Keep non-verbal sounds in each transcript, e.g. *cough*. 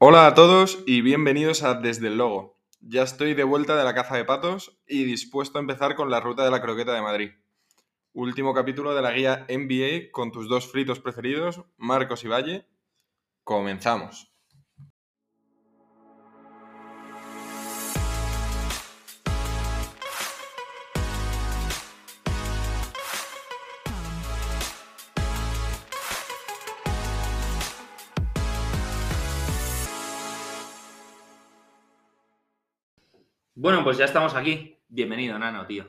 Hola a todos y bienvenidos a Desde el Logo. Ya estoy de vuelta de la caza de patos y dispuesto a empezar con la ruta de la croqueta de Madrid. Último capítulo de la guía NBA con tus dos fritos preferidos, Marcos y Valle. Comenzamos. Bueno, pues ya estamos aquí. Bienvenido, Nano, tío.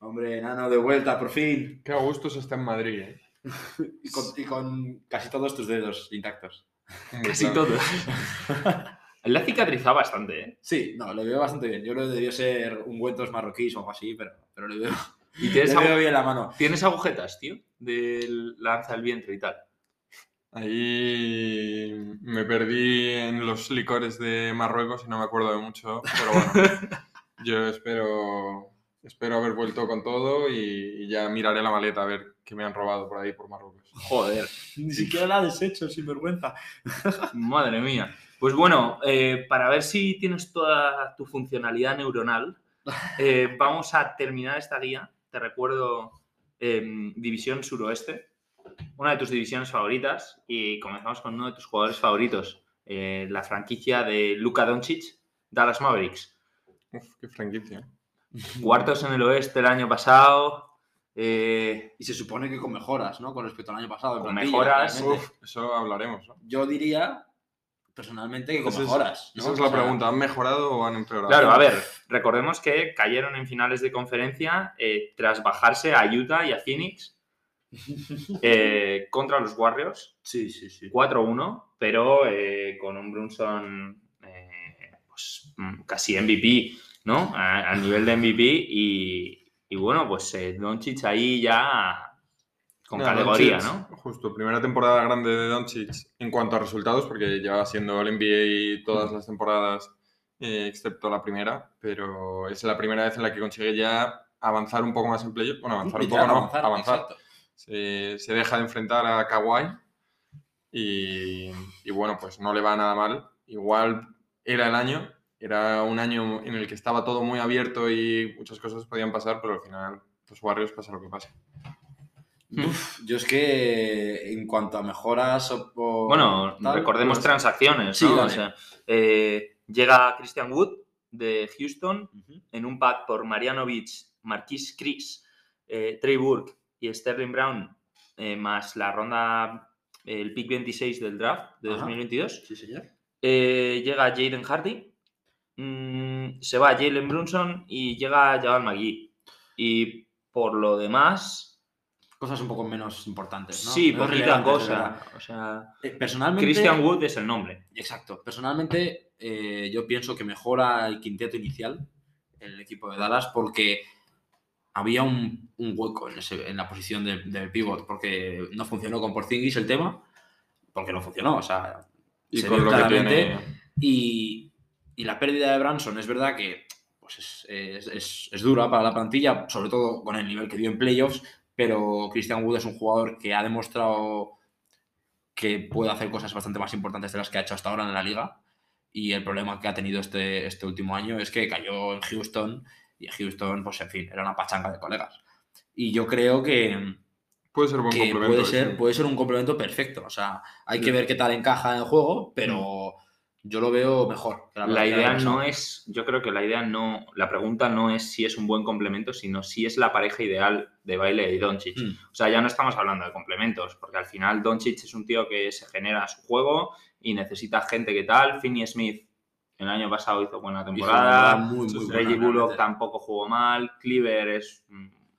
Hombre, Nano, de vuelta, por fin. Qué a gusto se está en Madrid, ¿eh? *laughs* Y con, y con casi todos tus dedos intactos. Casi todo. Él la *laughs* ha cicatrizado bastante, ¿eh? Sí, no, le veo bastante bien. Yo creo que debió ser un Güentos marroquíes o algo así, pero, pero le veo, Y le tienes, veo agu- bien la mano. tienes agujetas, tío, de lanza al vientre y tal. Ahí me perdí en los licores de Marruecos y no me acuerdo de mucho, pero bueno, *laughs* yo espero, espero haber vuelto con todo y, y ya miraré la maleta a ver qué me han robado por ahí por Marruecos. Joder, Ni siquiera la has hecho, sin vergüenza. *laughs* madre mía. Pues bueno, eh, para ver si tienes toda tu funcionalidad neuronal, *laughs* eh, vamos a terminar esta guía. Te recuerdo em, División Suroeste, una de tus divisiones favoritas, y comenzamos con uno de tus jugadores favoritos, eh, la franquicia de Luka Doncic, Dallas Mavericks. Uf, qué franquicia. Cuartos en el oeste el año pasado. eh, Y se supone que con mejoras, ¿no? Con respecto al año pasado. Con mejoras. Uf, eso hablaremos. ¿no? Yo diría, personalmente, que con mejoras. ¿no? Esa es O la sea, pregunta, ¿han mejorado o han empeorado? claro, a ver, recordemos que cayeron en finales de conferencia eh, tras bajarse a Utah y a Phoenix *laughs* eh, contra los Warriors. Sí, sí, sí. 4-1, pero eh, con un Brunson eh, pues, mm, casi MVP, ¿no? A- Al nivel de MVP y, y bueno, pues eh, Doncic ahí ya con No, categoría, Doncic, ¿no? Justo, primera temporada grande de Doncic en cuanto a resultados, porque lleva siendo el NBA todas las temporadas, eh, excepto la primera, pero es la primera vez en la que consigue ya avanzar un poco más en playoff. Bueno, avanzar un *laughs* poco, no, avanzar. exacto. Se, se deja de enfrentar a Kawhi y, y bueno, pues no le va nada mal. Igual era el año, era un año en el que estaba todo muy abierto y muchas cosas podían pasar, pero al final, los Warriors pasa lo que pase. Uf, yo es que en cuanto a mejoras o, o Bueno, tal, recordemos pues- transacciones, Sí, ¿no? O dale. sea, eh, llega Christian Wood de Houston en un pack por Marianovic, Marquis Chris, eh, Trey Burke y Sterling Brown, eh, más la ronda, el pick 26 del draft de Ajá. 2022. Sí, señor. Eh, llega Jaden Hardy, mm, se va Jalen Brunson y llega Jabal McGee. Y por lo demás, Cosas un poco menos importantes, ¿no? sí, Menos poquita cosa. O sea, Eh, personalmente. Christian Wood es el nombre. Exacto. Personalmente, eh, yo pienso que mejora el quinteto inicial, el equipo de Dallas, porque había un, un hueco en, ese- en la posición de, de pivot, porque no funcionó con Porzingis el tema, porque no funcionó, o sea, Y se con lo que tiene. Y, y la pérdida de Branson es verdad que pues es, es- es- es dura para la plantilla, sobre todo con el nivel que dio en playoffs, pero Christian Wood es un jugador que ha demostrado que puede hacer cosas bastante más importantes de las que ha hecho hasta ahora en la liga. Y el problema que ha tenido este, este último año es que cayó en Houston y Houston, pues en fin, era una pachanga de colegas. Y yo creo que, Puede ser buen que complemento. puede sí. ser, puede ser un complemento perfecto. O sea, hay Sí. que ver qué tal encaja en el juego, pero yo lo veo mejor. que La idea no es, yo creo que la idea no, la pregunta no es si es un buen complemento, sino si es la pareja ideal de baile y Doncic. Mm. O sea, ya no estamos hablando de complementos, porque al final Doncic es un tío que se genera su juego y necesita gente que tal. Finney Smith el año pasado hizo buena temporada. muy, Reggie Bullock tampoco jugó mal. Cleaver es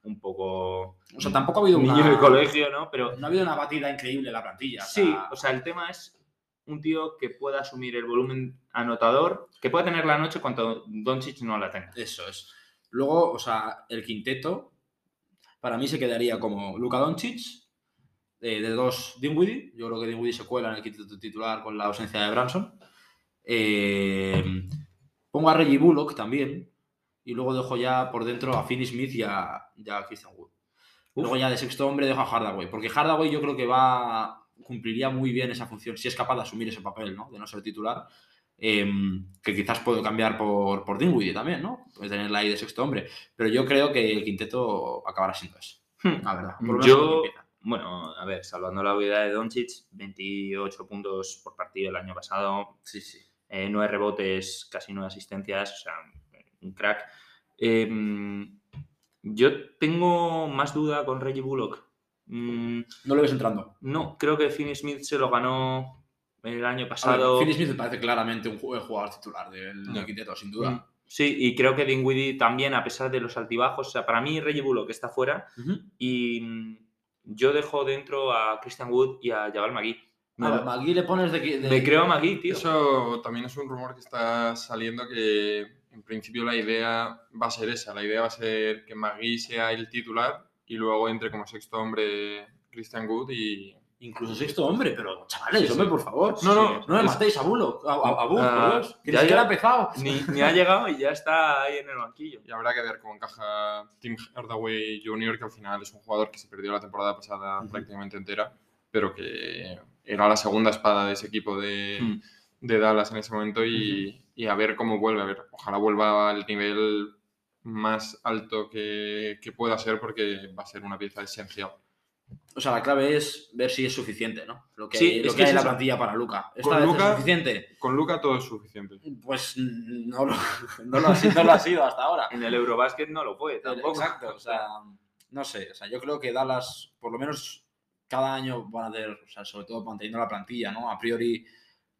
un poco O sea, tampoco ha habido niño una... de colegio, ¿no? Pero No ha habido una batida increíble en la plantilla. Sí, o sea, el tema es un tío que pueda asumir el volumen anotador, que pueda tener la noche cuando Doncic no la tenga. Eso es. Luego, o sea, el quinteto, para mí se quedaría como Luka Doncic, eh, de dos Dinwiddie. Yo creo que Dinwiddie se cuela en el quinteto titular con la ausencia de Branson. Eh, pongo a Reggie Bullock también. Y luego dejo ya por dentro a Finney Smith y a, y a Christian Wood. Luego ya de sexto hombre dejo a Hardaway. Porque Hardaway yo creo que va cumpliría muy bien esa función, si es capaz de asumir ese papel, ¿no? De no ser titular. em, que quizás puedo cambiar por, por Dinwiddie también, ¿no? Puede tenerla ahí de sexto hombre. Pero yo creo que el quinteto acabará siendo ese. Hmm. La verdad. Por Yo, bueno, a ver, salvando la vida de Doncic, 28 puntos por partido el año pasado, Sí, sí. Eh, 9 rebotes, casi 9 asistencias, o sea, un crack. Em, yo tengo más duda con Reggie Bullock. Mm, No lo ves entrando. no, creo que Finney Smith se lo ganó el año pasado. Finney Smith me parece claramente un ju- jugador titular del, quinteto, sin duda. Mm, Sí, y creo que Dinwiddie también, a pesar de los altibajos, o sea, para mí Reggie Bullock está fuera y mm, yo dejo dentro a Christian Wood y a Jabal McGee. Me, McGee le pones de... que- de- me creo a McGee, tío. Eso también es un rumor que está saliendo que en principio la idea va a ser esa. La idea va a ser que Magui sea el titular y luego entre como sexto hombre Christian Wood y... Incluso sexto hombre, pero chavales, Sí, sí. hombre, por favor. No, no, no me es- matéis a Bullock, a, a, a Ah, por Dios, que ya, ni siquiera ha empezado. Ni, ni ha llegado y ya está ahí en el banquillo. Y habrá que ver cómo encaja Tim Hardaway Jr., que al final es un jugador que se perdió la temporada pasada Ujú. prácticamente entera, pero que era la segunda espada de ese equipo de, Mm. de Dallas en ese momento y, y a ver cómo vuelve. A ver, ojalá vuelva al nivel más alto que, que pueda ser porque va a ser una pieza esencial. O sea, la clave es ver si es suficiente, ¿no? Lo que, Sí, lo es que que hay en la eso. plantilla para Luca. ¿Esta Con vez Luka- es suficiente? Con Luca todo es suficiente. Pues no lo, no lo ha sido, no lo ha sido hasta ahora. En el Eurobasket no lo fue tampoco. Exacto, o sea, no sé, o sea, yo creo que Dallas, por lo menos cada año van a tener, o sea, sobre todo manteniendo la plantilla, ¿no? A priori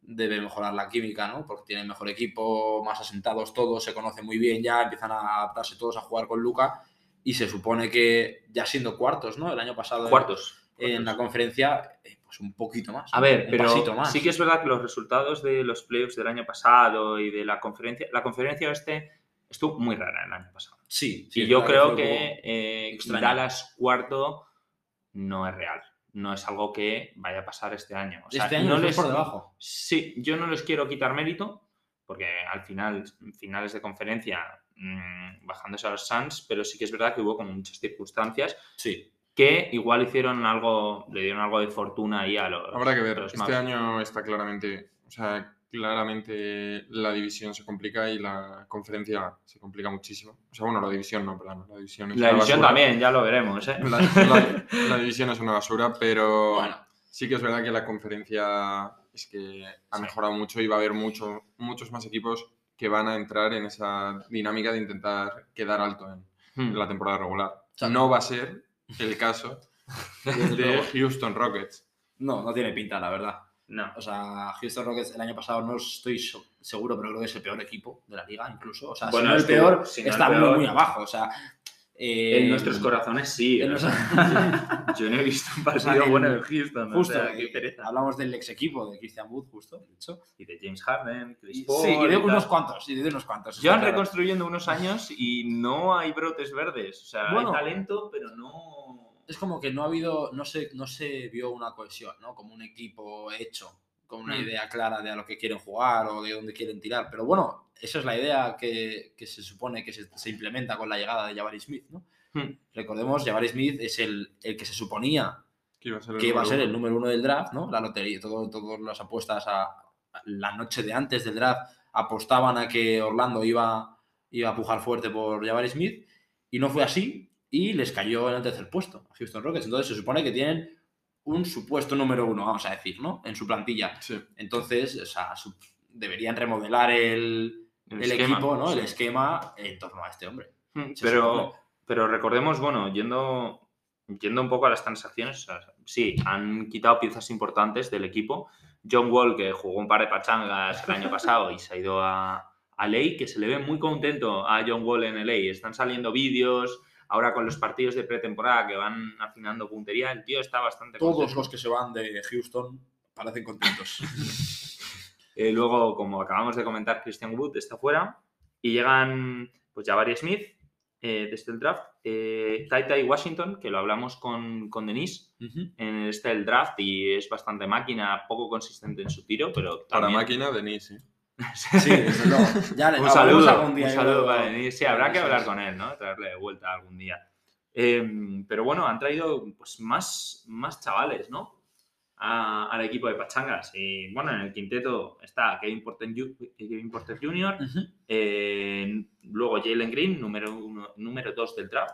debe mejorar la química, ¿no? Porque tienen mejor equipo, más asentados todos, se conocen muy bien ya, empiezan a adaptarse todos a jugar con Luca y se supone que ya siendo cuartos, ¿no? El año pasado en- Cuartos. en la conferencia, eh, pues un poquito más. A ver, un pero pasito más. sí que es verdad que los resultados de los playoffs del año pasado y de la conferencia, la conferencia este estuvo muy rara el año pasado. Sí, sí, y yo creo fue que eh. Dallas cuarto no es real. No es algo que vaya a pasar este año. O como- sea, este año no les, por debajo. Sí, yo no les quiero quitar mérito, porque al final, finales de conferencia, mm, bajándose a los Suns, pero sí que es verdad que hubo como muchas circunstancias Sí. que igual hicieron algo, le dieron algo de fortuna ahí a los. Habrá que ver. Este año está claramente, o sea, claramente la división se complica y la conferencia se complica muchísimo. O sea, bueno, la división no, perdón. La división es La división basura. también, ya lo veremos. ¿eh? La, la- la división es una basura, pero Bueno, sí que es verdad que la conferencia es que ha mejorado mucho y va a haber mucho, muchos más equipos que van a entrar en esa dinámica de intentar quedar alto en, Hmm. en la temporada regular. sea, No va a ser el caso *laughs* de. Houston Rockets. No, no tiene pinta, la verdad. No. O sea, Houston Rockets el año pasado no estoy seguro, pero creo que es el peor equipo de la liga, incluso. O sea, Bueno, si no el peor, si no el está muy, peor. muy abajo. O sea, eh, En nuestros corazones sí. en ¿eh? *laughs* Yo no he visto un partido en- bueno de Houston. Justo, o sea, qué eh, hablamos del ex equipo de Christian Wood, justo, de hecho. Y de James Harden, Chris Paul. sí, y de y unos tal. cuantos, y de unos cuantos. Llevan claro. reconstruyendo unos años y no hay brotes verdes. O sea, Bueno. hay talento, pero no. Es como que no ha habido, no se, no se vio una cohesión, ¿no? Como un equipo hecho, con una Mm. idea clara de a lo que quieren jugar o de dónde quieren tirar. Pero bueno, esa es la idea que, que se supone que se, se implementa con la llegada de Jabari Smith, ¿no? Hmm. Recordemos, Jabari Smith es el, el que se suponía Que iba a ser el a número ser el uno. número uno del draft, ¿no? La lotería, todo, todas las apuestas a, a la noche de antes del draft apostaban a que Orlando iba, iba a pujar fuerte por Jabari Smith y no fue así y les cayó en el tercer puesto a Houston Rockets. Entonces se supone que tienen un supuesto número uno, vamos a decir, ¿no? En su plantilla. Sí. Entonces, o sea, deberían remodelar el, El el esquema, equipo, ¿no? sí. El esquema en torno a este hombre. Se Pero, supone. pero recordemos, bueno, yendo, yendo un poco a las transacciones, sí, han quitado piezas importantes del equipo. John Wall, que jugó un par de pachangas el año pasado y se ha ido a, a Ley, que se le ve muy contento a John Wall en LA. Están saliendo vídeos, ahora con los partidos de pretemporada que van afinando puntería, el tío está bastante Todos contento. los que se van de Houston parecen contentos. *laughs* Eh, luego, como acabamos de comentar, Christian Wood está fuera y llegan pues Jabari Smith eh, desde el draft, eh, Tai Tai Washington, que lo hablamos con, con Denise en este el draft y es bastante máquina, poco consistente en su tiro, pero Para máquina, Denis, sí. *laughs* Sí. Ya le un saludo, algún día, un saludo para Denise. Sí, habrá que hablar con él, ¿no? Traerle de vuelta algún día. Eh, pero bueno, han traído pues más, más chavales, ¿no? a- al equipo de Pachangas. Y bueno, en el quinteto está Kevin Porter, Kevin Porter Jr., eh, luego Jalen Green, número uno, número dos del draft.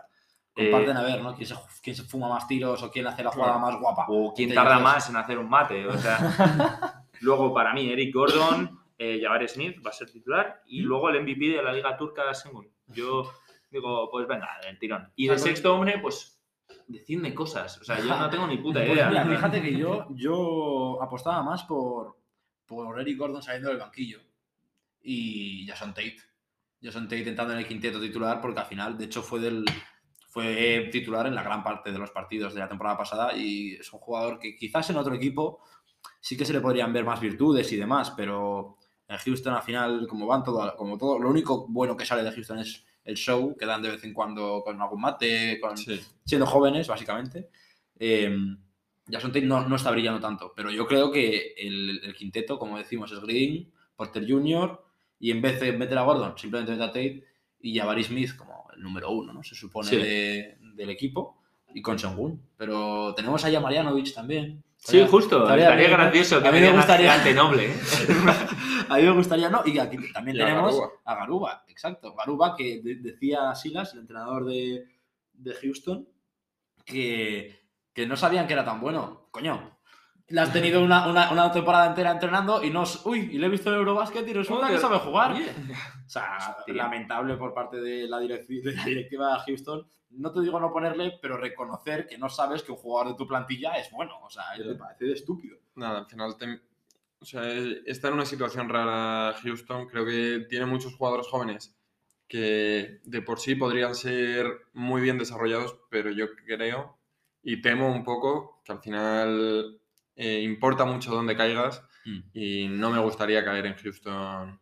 Eh, Comparten a ver, ¿no? ¿Quién se, quién se fuma más tiros o quién hace la jugada más guapa. o quién tarda más en hacer un mate. O sea, *laughs* luego para mí Eric Gordon, eh, Smith va a ser titular y luego el MVP de la Liga Turca, Sengun. Yo digo, pues venga, el tirón. Y de sexto hombre, pues decidme cosas. O sea, yo no tengo ni puta Pues idea. mira, fíjate que yo, yo apostaba más por, por Eric Gordon saliendo del banquillo y Jason Tate. Jason Tate entrando en el quinteto titular porque al final, de hecho, fue del fue titular en la gran parte de los partidos de la temporada pasada y es un jugador que quizás en otro equipo sí que se le podrían ver más virtudes y demás, pero en Houston al final, como van todo, como todo, lo único bueno que sale de Houston es el show que dan de vez en cuando con algún mate, con, Sí. siendo jóvenes, básicamente. Eh, Jason Tate no, no está brillando tanto, pero yo creo que el, el quinteto, como decimos, es Green, Porter Jr. y en vez de meter a Gordon, simplemente meter a Tate y Jabari Smith como el número uno, ¿no? Se supone Sí. de- del equipo y con Sengun. Pero tenemos a Marianovic también. Sí, justo. estaría Estaría, bien, ¿no? gracioso que A mí me gustaría- gigante noble. ¿eh? *laughs* A mí me gustaría, no, y aquí también Y a tenemos Garuba. a Garuba, exacto. Garuba, que de- decía Silas, el entrenador de, de Houston, que, que no sabían que era tan bueno. Coño, le has tenido una, una- una temporada entera entrenando y no. Uy, y le he visto en Eurobasket y resulta que sabe jugar. O sea, Hostia. lamentable por parte de la, de la directiva de Houston. No te digo no ponerle, pero reconocer que no sabes que un jugador de tu plantilla es bueno. O sea, me parece de estúpido. Nada, al final te- o sea, está en una situación rara Houston. Creo que tiene muchos jugadores jóvenes que de por sí podrían ser muy bien desarrollados, pero yo creo y temo un poco que al final eh, importa mucho dónde caigas Mm. y no me gustaría caer en Houston,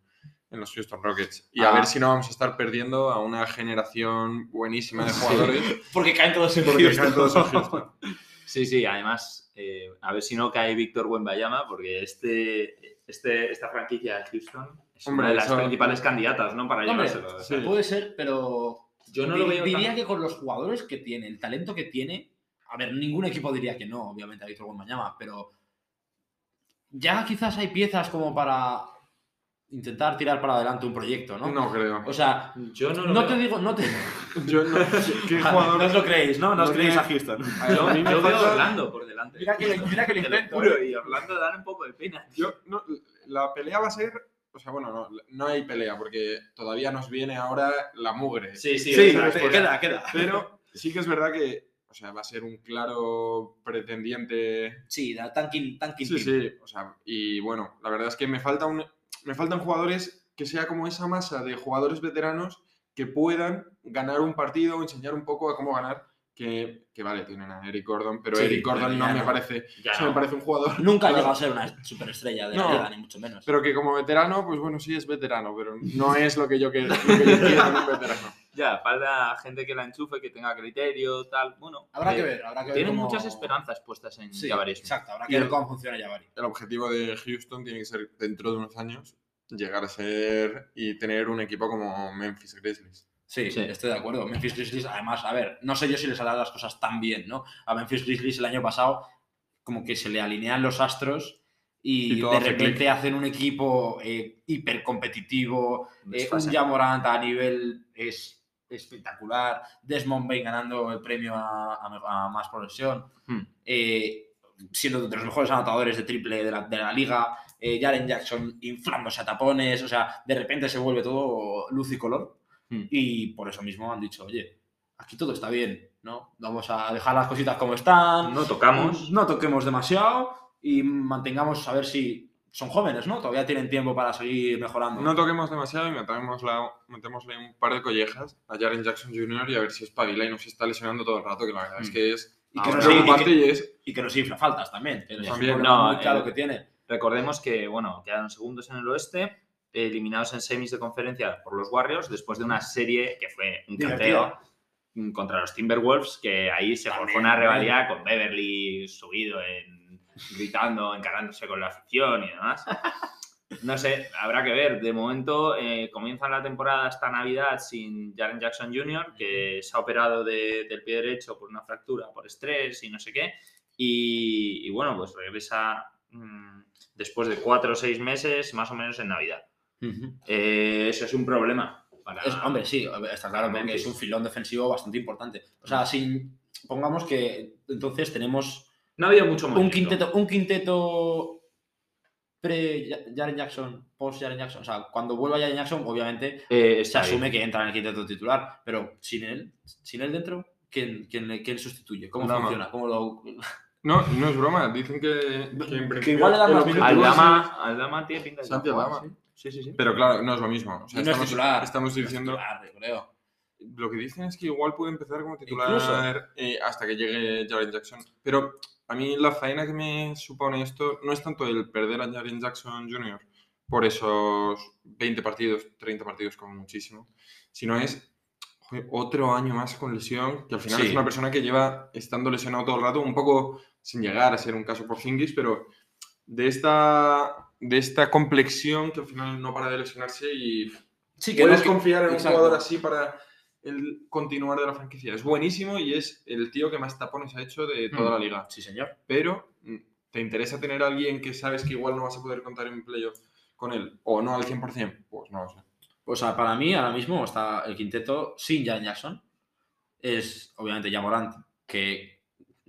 en los Houston Rockets. Y a Ah. ver si no vamos a estar perdiendo a una generación buenísima de jugadores *laughs* Porque caen todos en porque Houston. caen todos en Houston. *laughs* Sí, sí, además, eh, a ver si no cae Víctor Wembayama, porque este, este, esta franquicia de Houston es Hombre, una de las eso- principales candidatas, ¿no? Para Hombre, llevárselo. sí. Puede ser, pero Yo no lo veo diría tan- que con los jugadores que tiene, el talento que tiene, a ver, ningún equipo diría que no, obviamente a Víctor Wembanyama, pero ya quizás hay piezas como para intentar tirar para adelante un proyecto, ¿no? No creo. O sea, Yo no lo no veo. te digo, no te... *laughs* Yo no, *laughs* ¿Qué jugador? No os lo creéis, ¿no? No os no creéis a Houston. Yo, A mí me yo veo a Orlando por delante. Mira que, mira que lo *laughs* Te lo intento. ¿eh? y Orlando dan un poco de pena. Yo, no, la pelea va a ser. O sea, bueno, no, no hay pelea porque todavía nos viene ahora la mugre. Sí, sí, Sí, te- queda, queda. Pero sí que es verdad que o sea, va a ser un claro pretendiente. Sí, la tanking, tanking Sí, team. sí. O sea, y bueno, la verdad es que me, falta un, me faltan jugadores que sea como esa masa de jugadores veteranos que puedan ganar un partido o enseñar un poco a cómo ganar. Que, que vale, tienen a Eric Gordon, pero Sí, Eric Gordon pero no me parece. Ya no. me parece un jugador. *laughs* Nunca ha claro, llegado a ser una superestrella de la No. liga, ni mucho menos. Pero que como veterano, pues bueno, sí es veterano, pero no es lo que yo, que, lo que yo quiero en un *laughs* veterano. Ya, falta gente que la enchufe, que tenga criterio, tal. Bueno, Habrá eh, que ver, habrá que ver. Tienen cómo- muchas esperanzas puestas en Sí, exacto, habrá Y que ver cómo funciona Jabari. El objetivo de Houston tiene que ser, dentro de unos años, llegar a ser y tener un equipo como Memphis Grizzlies. Sí, Sí. estoy de acuerdo. Memphis Grizzlies, además, a ver, no sé yo si les hará las cosas tan bien, ¿no? A Memphis Grizzlies el año pasado, como que se le alinean los astros y, de repente hacen un equipo hiper hipercompetitivo, eh, un. Jamorant a nivel es espectacular, Desmond Bain ganando el premio a, a- a más progresión, Hmm. eh, siendo de los mejores anotadores de triple de la, de la liga, eh, Jaren Jackson inflándose a tapones, o sea, de repente se vuelve todo luz y color. Hmm. Y por eso mismo han dicho, oye, aquí todo está bien, ¿no? Vamos a dejar las cositas como están, No tocamos. no toquemos demasiado y mantengamos a ver si son jóvenes, ¿no? Todavía tienen tiempo para seguir mejorando. No toquemos demasiado y metémosle, metémosle un par de collejas a Jaren Jackson Jr. y a ver si espabila y no se está lesionando todo el rato, que la verdad es Mm. que es y, que Ahora no se, y, que, y es... y que no se infla faltas también. que es un También. No, claro el- que tiene. Recordemos que, bueno, quedaron segundos en el oeste, eliminados en semis de conferencia por los Warriors, después de una serie que fue un canteo mm, contra los Timberwolves, que ahí se forjó una rivalidad con Beverly subido, en, gritando, encarándose con la afición y demás. *laughs* No sé, habrá que ver. De momento eh, comienza la temporada esta Navidad sin Jaren Jackson Jr., que se ha operado de- del pie derecho por una fractura, por estrés y no sé qué. Y, y bueno, pues regresa mm, después de cuatro o seis meses, más o menos en Navidad. Eh, eso es un problema. Para... Es- hombre, sí, está claro porque es un filón defensivo bastante importante. O sea, sin, pongamos que entonces tenemos No ha habido mucho un quinteto, un quinteto pre Jaren Jackson, post Jaren Jackson. O sea, cuando vuelva Jaren Jackson, obviamente Eh, se bien. asume que entra en el quinteto titular, pero sin él, sin él dentro, ¿quién, quién, le- quién sustituye? ¿Cómo funciona? ¿Cómo lo... No, no es broma. Dicen que, que Que igual le dan más Aldama, Aldama tiene pinta de Santi Aldama. Sí, sí, sí. Pero claro, no es lo mismo. O sea, Y no es estamos, titular. estamos No es diciendo. titular, yo creo. Lo que dicen es que igual puede empezar como titular eh, hasta que llegue Jaren Jackson. Pero a mí la faena que me supone esto no es tanto el perder a Jaren Jackson Jr. por esos 20 partidos, 30 partidos como muchísimo, sino es joder, otro año más con lesión, que al final Sí. es una persona que lleva estando lesionado todo el rato, un poco sin llegar a ser un caso por Zingis, pero de esta, de esta complexión que al final no para de lesionarse y Sí, que puedes no- que- confiar en un jugador así para el continuar de la franquicia. Es buenísimo y es el tío que más tapones ha hecho de toda Mm. la liga. Sí, señor. Pero mm, ¿te interesa tener a alguien que sabes que igual no vas a poder contar en playoff con él? ¿O no al 100%? Pues no lo sé. Pues ah, para mí, ahora mismo está el quinteto sin Jaren Jackson. Es obviamente Jamorant, que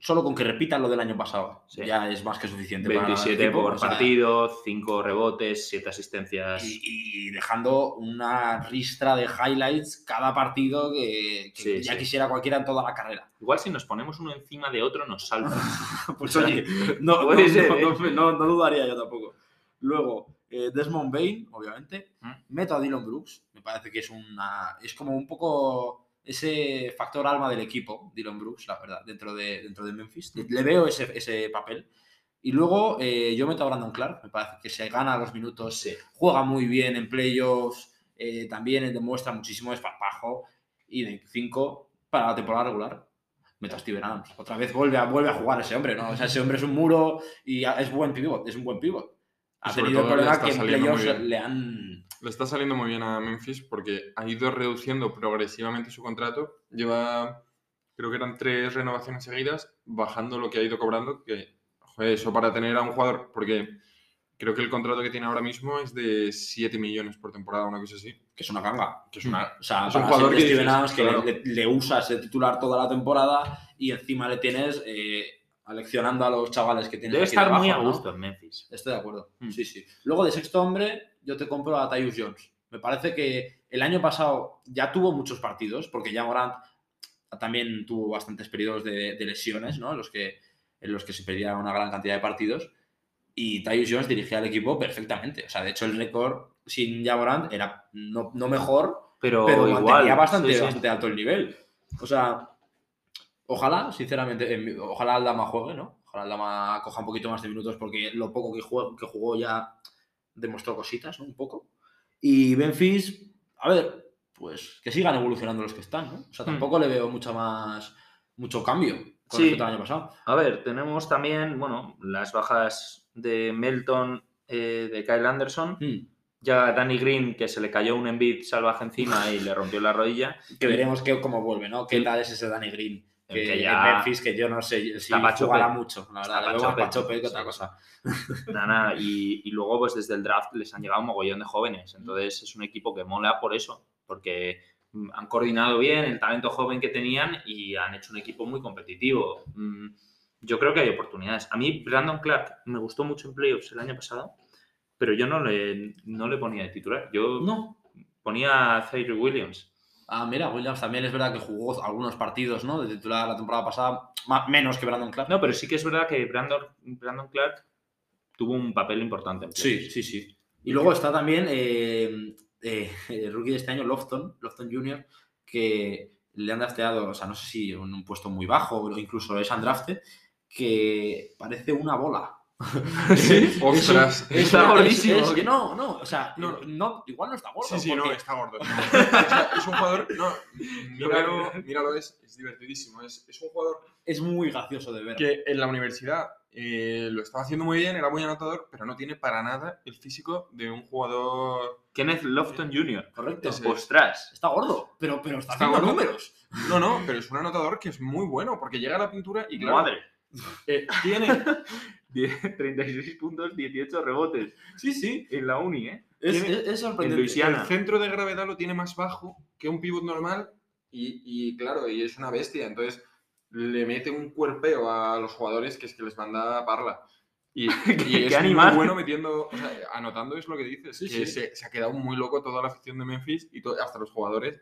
solo con que repita lo del año pasado Sí. ya es más que suficiente para el 27 equipo, por partido, 5 rebotes, 7 asistencias. Y, y dejando una ristra de highlights cada partido que, que Sí, ya sí. quisiera cualquiera en toda la carrera. Igual si nos ponemos uno encima de otro nos salva. *laughs* Pues oye, no, no- ser, ¿eh? no- no- no dudaría yo tampoco. Luego, eh, Desmond Bain, obviamente. ¿Mm? Meto a Dylan Brooks. Me parece que es una. Es como un poco ese factor alma del equipo, Dylan Brooks, la verdad, dentro de, dentro de Memphis. Le veo ese, ese papel. Y luego eh, yo meto a Brandon Clark. Me parece que se gana los minutos, Sí. juega muy bien en playoffs. eh, también demuestra muchísimo desparpajo. Y de 5 para la temporada regular meto a Steven Adams. Otra vez vuelve a, vuelve a jugar ese hombre, ¿no? O sea, ese hombre es un muro y es buen pivot, es un buen pivot. Ha tenido el problema que en playoffs le han... Le está saliendo muy bien a Memphis porque ha ido reduciendo progresivamente su contrato. Lleva, creo que eran tres renovaciones seguidas, bajando lo que ha ido cobrando. Que, joder, eso para tener a un jugador, porque creo que el contrato que tiene ahora mismo es de 7 millones por temporada, una cosa así. que es una ganga. Que es una, O sea, Es un jugador que dices, que claro. le, le usas de titular toda la temporada y encima le tienes eh, aleccionando a los chavales que tienes Debe aquí estar muy a debajo, ¿no? gusto en Memphis. Estoy de acuerdo. Mm. Sí, sí. Luego de sexto hombre, yo te compro a Tyus Jones. Me parece que el año pasado ya tuvo muchos partidos, porque ya Morant también tuvo bastantes periodos de, de lesiones, ¿no? En los, que, en los que se perdía una gran cantidad de partidos. Y Tyus Jones dirigía al equipo perfectamente. O sea, de hecho, el récord sin Jamorant era no, no mejor, Pero, pero igual. mantenía bastante, sí, sí. bastante alto el nivel. O sea, ojalá, sinceramente, ojalá Aldama juegue, ¿no? Ojalá Aldama coja un poquito más de minutos porque lo poco que jugó, que jugó ya demostró cositas, ¿no? Un poco. Y Memphis, a ver, pues que sigan evolucionando los que están, ¿no? O sea, Hmm. tampoco le veo mucha más, mucho cambio con Sí. respecto al año pasado. A ver, tenemos también, bueno, las bajas de Melton, eh, de Kyle Anderson. Hmm. Ya Danny Green, que se le cayó un Embiid salvaje encima y le rompió la rodilla. Que veremos que, cómo vuelve, ¿no? ¿Qué tal es ese Danny Green? Que, que en ya Memphis, que yo no sé si está jugará mucho, la Está verdad. pa' Le veo más chope. pa' chope que otra cosa. *laughs* Nada, nada. Y, y luego, pues desde el draft les han llegado un mogollón de jóvenes. Entonces es un equipo que mola por eso, porque mm, han coordinado bien el talento joven que tenían y han hecho un equipo muy competitivo. Mm, Yo creo que hay oportunidades. A mí, Brandon Clark me gustó mucho en playoffs el año pasado, pero yo no le, no le ponía de titular. Yo No, ponía a Zaire Williams. Ah, mira, Williams también es verdad que jugó algunos partidos, ¿no? De titular la temporada pasada, ma- menos que Brandon Clark. No, pero sí que es verdad que Brandon, Brandon Clark tuvo un papel importante en Sí, sí, sí. Y luego está también eh, eh, el rookie de este año, Lofton, Lofton Jr., que le han drafteado, o sea, no sé si en un puesto muy bajo o incluso es undrafted, que parece una bola. *laughs* Sí, ostras. Es Está es- gordísimo. es que no, no, o sea, No. no, igual no está gordo. Sí, sí, no, está gordo. *laughs* Es un jugador. No, míralo, míralo es, es divertidísimo. Es, es un jugador es muy gracioso de ver. que en la universidad eh, lo estaba haciendo muy bien, era muy anotador, pero no tiene para nada el físico de un jugador. Kenneth Lofton Jr. Correcto. Ostras. Está gordo, pero, pero está, Está haciendo gordo. números. No, no, pero es un anotador que es muy bueno, porque llega a la pintura y claro, Madre. Eh, tiene 10 36 *laughs* puntos, 18 rebotes Sí, sí. en la uni, ¿eh? Es, Tiene- es- es sorprendente. Luisiana. El centro de gravedad lo tiene más bajo que un pivot normal y, y, claro, y es una bestia. Entonces le mete un cuerpeo a los jugadores que es que les manda a parla. Y, *laughs* y es animal. muy bueno metiendo, o sea, anotando es lo que dices, Sí, que sí. Se, se ha quedado muy loco toda la afición de Memphis y hasta los jugadores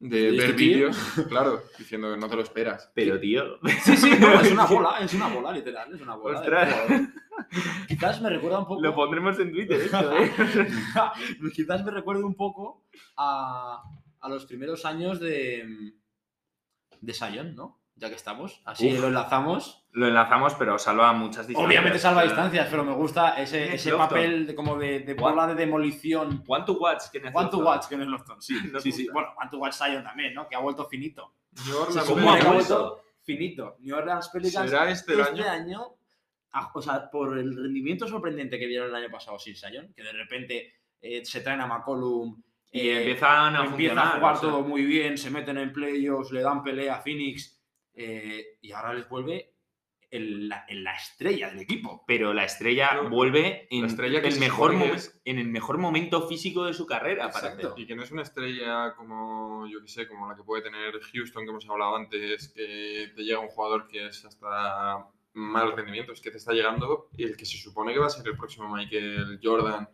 de ¿De ver este vídeos, *laughs* claro, diciendo que no te lo esperas. Pero, tío. Sí, sí, no, es una *laughs* bola, es una bola, literal, es una bola. Ostras. Quizás me recuerda un poco. Lo pondremos en Twitter, esto, ¿eh? *laughs* Quizás me recuerde un poco a, a los primeros años de, de Sion, ¿no? Ya que estamos. Así Uf. lo enlazamos. Lo enlazamos, pero salva muchas distancias. Obviamente salva distancias, pero me gusta ese, ese papel de, como de, de bola de demolición. One to watch. que One to necesito. watch, que no es Lofton. Sí, *laughs* sí, sí. Bueno, One to watch Sion también, ¿no? Que ha vuelto finito. New Orleans Se ¿Cómo ha vuelto? finito. New Orleans Pelicans ¿Será este el año? año, a- o sea, por el rendimiento sorprendente que dieron el año pasado sin Sion, que de repente eh, se traen a McCollum Y eh, empiezan a empieza funcionar. a jugar o sea, todo muy bien, se meten en playoffs, le dan pelea a Phoenix eh, y ahora les vuelve el- la, el- la estrella del equipo. Pero la estrella Pero vuelve en, estrella el mejor es- en el mejor momento físico de su carrera. Exacto. Y que no es una estrella como, yo que sé, como la que puede tener Houston, que hemos hablado antes, que te llega un jugador que es hasta mal rendimiento, es que te está llegando y el que se supone que va a ser el próximo Michael Jordan.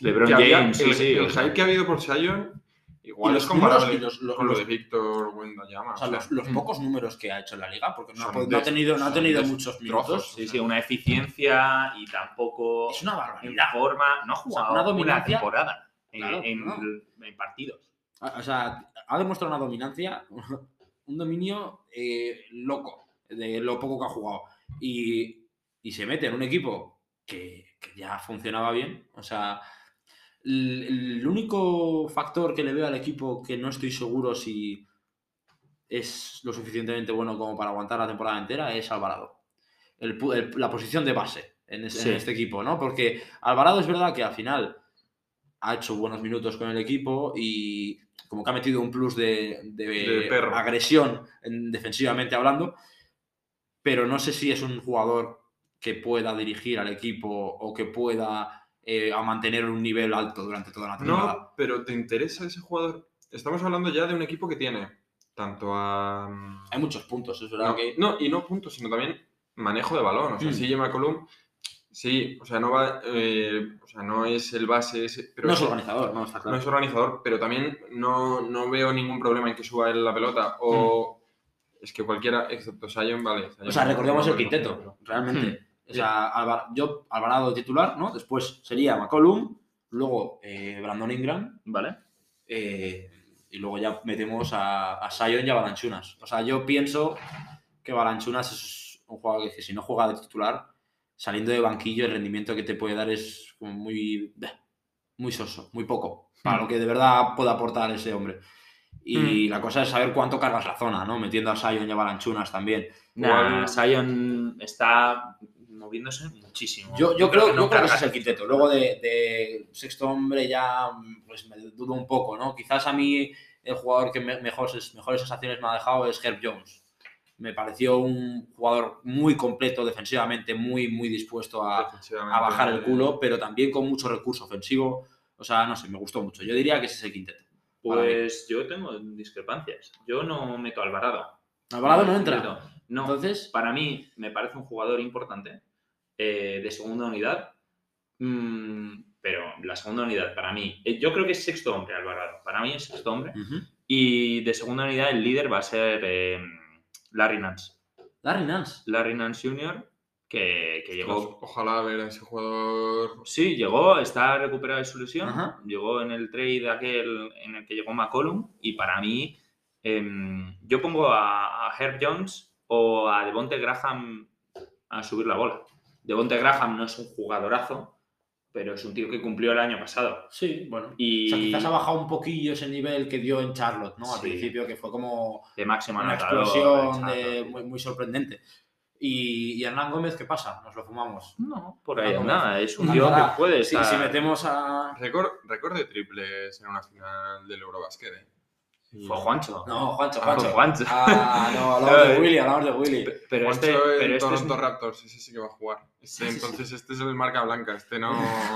LeBron había- James, sí, el, sí. el hype que ha habido por Sion, igual es los números comparable y los- los- con lo de Víctor Wembanyama. O sea, los, los pocos números que ha hecho en la liga, porque no, ha, no tenido, no ha tenido muchos trozos. minutos. Sí, sí, una eficiencia y tampoco Es una en barbaridad. forma. No ha sea, jugado una una, dominancia- temporada en, en- no. en partidos. O sea, ha demostrado una dominancia, *laughs* un dominio eh, loco de lo poco que ha jugado. Y, y se mete en un equipo que, que ya funcionaba bien. O sea, el, único factor que le veo al equipo que no estoy seguro si es lo suficientemente bueno como para aguantar la temporada entera es Alvarado. El pu- el- la posición de base en, es- en Sí. este equipo, ¿no? Porque Alvarado es verdad que al final ha hecho buenos minutos con el equipo y como que ha metido un plus de, de agresión en- defensivamente hablando, pero no sé si es un jugador que pueda dirigir al equipo o que pueda eh, a mantener un nivel alto durante toda la temporada. No, pero ¿te interesa ese jugador? Estamos hablando ya de un equipo que tiene tanto a... mm, Hay muchos puntos, es verdad No, que... no, y no puntos, sino también manejo de balón. O sea, Mm. CJ McCollum, sí, o sea, no va, eh, o sea, no es el base, ese- pero no es organizador, no, está no claro. es organizador, pero también no, no veo ningún problema en que suba él la pelota. O es que cualquiera, excepto Sion, vale. Mm. O sea, no- recordemos no el quinteto, realmente. O sea, Alvar- yo, Alvarado titular, ¿no? Después sería McCollum, luego eh, Brandon Ingram, ¿Vale? eh, y luego ya metemos a, a Sion y a Balanchunas. O sea, yo pienso que Balanchunas es un jugador que si no juega de titular, saliendo de banquillo, el rendimiento que te puede dar es como muy, muy soso, muy poco, para Hmm. lo que de verdad puede aportar ese hombre. Y la cosa es saber cuánto cargas la zona, ¿no? Metiendo a Sion y a Balanchunas también. Nah, Sion está moviéndose muchísimo. Yo, yo creo, que no yo creo que ese es el quinteto. Luego de, de sexto hombre ya pues me dudo un poco, ¿no? Quizás a mí el jugador que me- mejores, mejores sensaciones me ha dejado es Herb Jones. Me pareció un jugador muy completo defensivamente, muy, muy dispuesto a, bajar el culo, pero también con mucho recurso ofensivo. O sea, no sé, me gustó mucho. Yo diría que ese es el quinteto. Pues yo tengo discrepancias. Yo no meto a Alvarado. Alvarado no entra. Meto- No, Entonces, para mí me parece un jugador importante eh, de segunda unidad. Mm, pero la segunda unidad, para mí, eh, yo creo que es sexto hombre Alvarado. Para mí es sexto hombre. Y de segunda unidad el líder va a ser eh, Larry Nance. Larry Nance. Larry Nance Jr., que, que llegó O- ojalá ver a ese jugador. Sí, llegó, está recuperado de su lesión. Ajá. Llegó en el trade aquel en el que llegó McCollum. Y para mí, em, yo pongo a, a Herb Jones o a Devonte Graham a subir la bola. Devonte Graham no es un jugadorazo, pero es un tío que cumplió el año pasado. Sí, bueno. Y O sea, quizás ha bajado un poquillo ese nivel que dio en Charlotte, ¿no? Al Sí. principio, que fue como de máximo una anotador. explosión de- muy, muy sorprendente. Y, y Hernán Gómez, ¿qué pasa? Nos lo fumamos. No, por ahí Ah, nada. Es un tío que puede estar... si metemos a. Récord de triples en una final del Eurobasket. ¿eh? Fue Juancho. No, Juancho, Ah, Juancho. Juancho. Ah, no, hablamos de. *laughs* Willy, hablamos de Willy. Pe- Pero Juancho este, en pero este es Toronto Raptors, ese sí que va a jugar. Este, Sí, sí, entonces este es el marca blanca, este no, *laughs*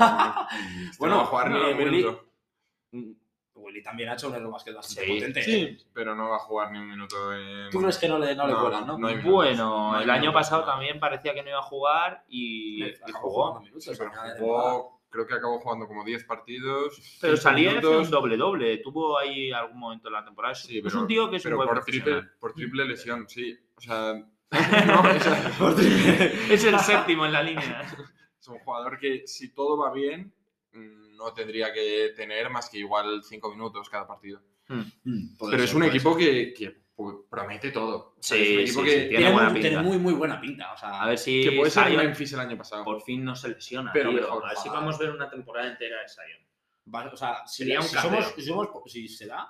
este Bueno, no va a jugar ni eh, un Willy- minuto. Willy también ha hecho un Eurobasket bastante Sí, potente. Sí, ¿eh? pero no va a jugar ni un minuto. en- ¿Tú crees que no le, no le No, cuelan, no? no hay minutos. Bueno, el año minutos, pasado no. también parecía que no iba a jugar y, y Acabó jugó. jugando minutos Sí, a pero final de temporada. jugó, creo que acabó jugando como 10 partidos. Pero 15 salía y hacía un minutos. doble-doble. Tuvo ahí algún momento en la temporada. Es, Sí, es pero- un tío que es pero un buen por triple, profesional. por triple lesión, sí. O sea, *laughs* no. Es el séptimo en la línea. *laughs* es un jugador que si todo va bien mm, no tendría que tener más que igual 5 minutos cada partido. Mm, Pero ser, es un equipo que pues, promete todo. Sí, es un equipo sí, que, sí, tiene Tiene, buena muy, pinta. tiene muy, muy buena pinta. O sea, A ver si que puede ser Zion Memphis el año pasado. por fin no se lesiona. Pero tío. mejor, a ver si podemos ver una temporada entera de Zion. va- o sea, si, Sería un si cambio. somos, si somos- si se da,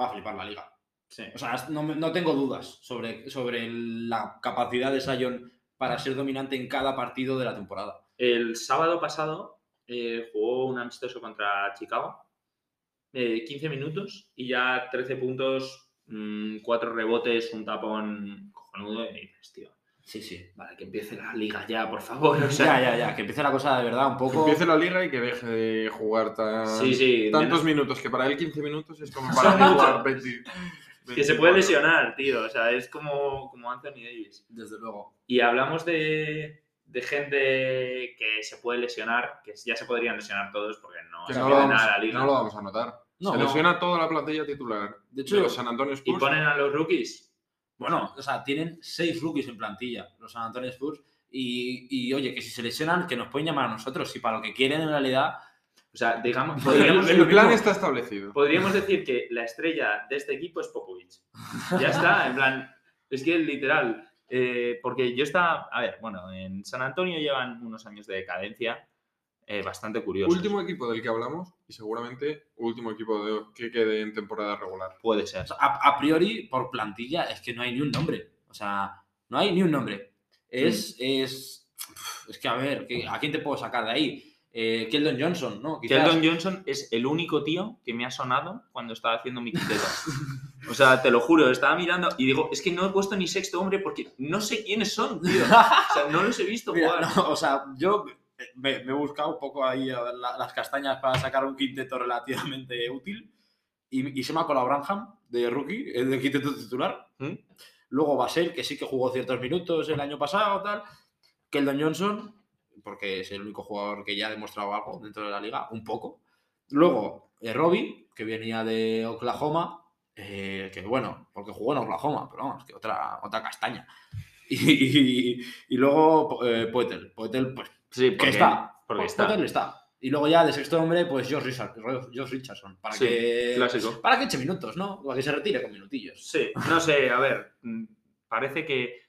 va a flipar la liga. Sí. O sea, no tengo dudas sobre, sobre la capacidad de Sion para ser dominante en cada partido de la temporada. El sábado pasado eh, jugó un amistoso contra Chicago. eh, 15 minutos y ya 13 puntos, 4 rebotes, un tapón cojonudo. Y dices, tío, Sí, sí. vale, que empiece la liga ya, por favor. O *laughs* sea, ya, ya, ya. Que empiece la cosa de verdad un Que poco. empiece la liga y que deje de jugar tan, Sí, sí, tantos menos- minutos, que para él 15 minutos es como *laughs* para jugar *laughs* 20. que se puede 24. lesionar, tío. O sea, es como, como Anthony Davis. Desde luego. Y hablamos de, de gente que se puede lesionar, que ya se podrían lesionar todos porque no Que se no, vamos, nada la liga. no lo vamos a notar. No. se lesiona toda la plantilla titular. De De hecho, los San Antonio y Spurs. ponen a los rookies. bueno, o sea, tienen seis rookies en plantilla, los San Antonio Spurs. Y, y, oye, que si se lesionan, que nos pueden llamar a nosotros. Si para lo que quieren en realidad. O sea, digamos, el, podríamos, el plan está establecido. podríamos decir que la estrella de este equipo es Popovich. Ya está, en plan, es que literal. eh, porque yo estaba, a ver, bueno, en San Antonio llevan unos años de decadencia eh, bastante curiosos. Último equipo del que hablamos y seguramente último equipo de, que quede en temporada regular. Puede ser. o sea, a, a priori, por plantilla, es que no hay ni un nombre. O sea, no hay ni un nombre. Es. Es, es que, a ver, ¿qué- ¿a quién te puedo sacar de ahí? Eh, Keldon Johnson, ¿no? Quizás. Keldon Johnson es el único tío que me ha sonado cuando estaba haciendo mi quinteto. O sea, te lo juro, estaba mirando y digo, es que no he puesto ni sexto hombre porque no sé quiénes son, tío. O sea, no los he visto *laughs* Mira, jugar. no, o sea, yo me, me he buscado un poco ahí la- las castañas para sacar un quinteto relativamente *laughs* útil. Y, y se me ha colado Branham, de rookie, eh, de quinteto titular. ¿Mm? Luego Basel, que sí que jugó ciertos minutos el año pasado, tal. Keldon Johnson, porque es el único jugador que ya ha demostrado algo dentro de la liga, un poco. Luego eh, Robbie, que venía de Oklahoma, eh, que bueno, porque jugó en Oklahoma, pero vamos, que otra, otra castaña. *laughs* Y, y- y luego eh, Poetel. Poetel, pues, Sí, que porque está. porque Po- está. Está. Y luego ya de sexto hombre, pues Josh Richardson, Josh Richardson para, Sí, que, clásico. para que eche minutos, ¿no? Para que se retire con minutillos. Sí, no sé, a ver, mm, parece que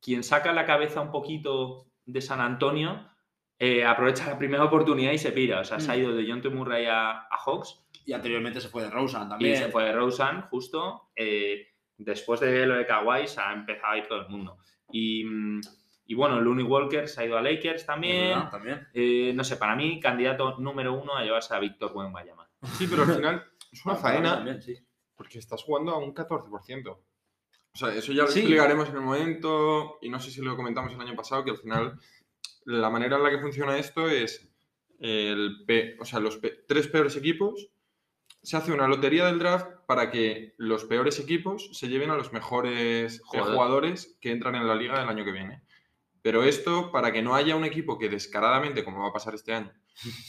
quien saca la cabeza un poquito de San Antonio eh, aprovecha la primera oportunidad y se pira. O sea, se ha Mm. ido de John T. Murray a, a Hawks Y anteriormente se fue de Rosen y también. se fue de Rosen justo. eh, después de lo de Kawhi se ha empezado a ir todo el mundo. Y, mm, y bueno, Looney Walker se ha ido a Lakers también. verdad, también. Eh, no sé, para mí, candidato número uno a llevarse a Víctor Wembanyama. Sí, pero al final es una *laughs* faena también, sí. porque estás jugando a un 14%. O sea, eso ya lo Sí. explicaremos en el momento y no sé si lo comentamos el año pasado, que al final la manera en la que funciona esto es el pe- o sea, los tres peores equipos se hace una lotería del draft para que los peores equipos se lleven a los mejores Joder. jugadores que entran en la liga el año que viene. Pero esto para que no haya un equipo que descaradamente, como va a pasar este año,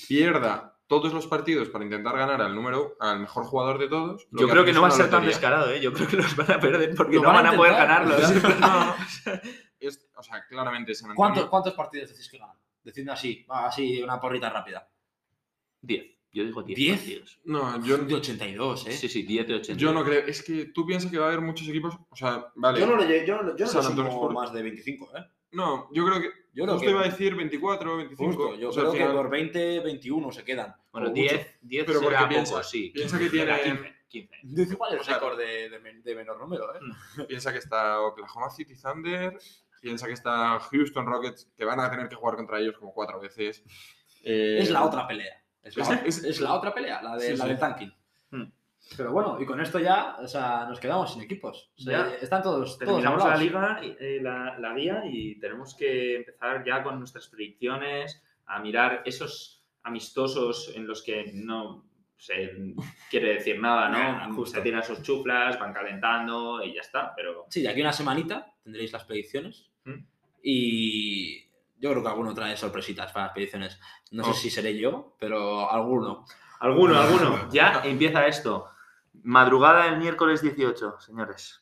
pierda todos los partidos para intentar ganar al número al mejor jugador de todos. lo Yo creo que no va a ser tan descarado, ¿eh? Yo creo que los van a perder porque Lo no van a van a poder. *laughs* No, es- o sea, claramente San Antonio. ¿Cuántos, ¿Cuántos partidos decís que ganan? Decidme así, así, una porrita rápida. 10. Yo digo 10 ¿Diez? partidos. No, yo, De 82, ¿eh? Sí, sí, 10 de 80. yo no creo. Es que tú piensas que va a haber muchos equipos. O sea, vale. Yo no le, yo, no- yo no San Antonio más de 25, ¿eh? No, yo creo que. Yo creo justo que, iba a decir 24, 25. justo, yo o sea, creo al que final, por 20, 21 se quedan. Bueno, como 10, mucho. 10 Pero porque será piensa- poco, sí. piensa que *laughs* tiene- 15, 15. Dice, ¿Cuál es el récord de, de men- de menor número, eh? Piensa que está Oklahoma City Thunder. Piensa que está Houston Rockets, que van a tener que jugar contra ellos como cuatro veces. Eh, Es la otra pelea. Es la, es- es, es la otra pelea, la, de, Sí, la sí. del tanking. Pero bueno, y con esto ya, o sea, nos quedamos sin equipos. O sea, están todos, todos Terminamos la liga, eh, la, la guía y tenemos que empezar ya con nuestras predicciones, a mirar esos amistosos en los que no se quiere decir nada, ¿no? *laughs* justo. Se tiran sus chuflas, van calentando y ya está, pero Sí, de aquí a una semanita tendréis las predicciones. Mm. Y yo creo que alguno trae sorpresitas para las predicciones. No Oh. sé si seré yo, pero alguno. alguno, alguno, *laughs* ya empieza esto. Madrugada del miércoles 18, señores.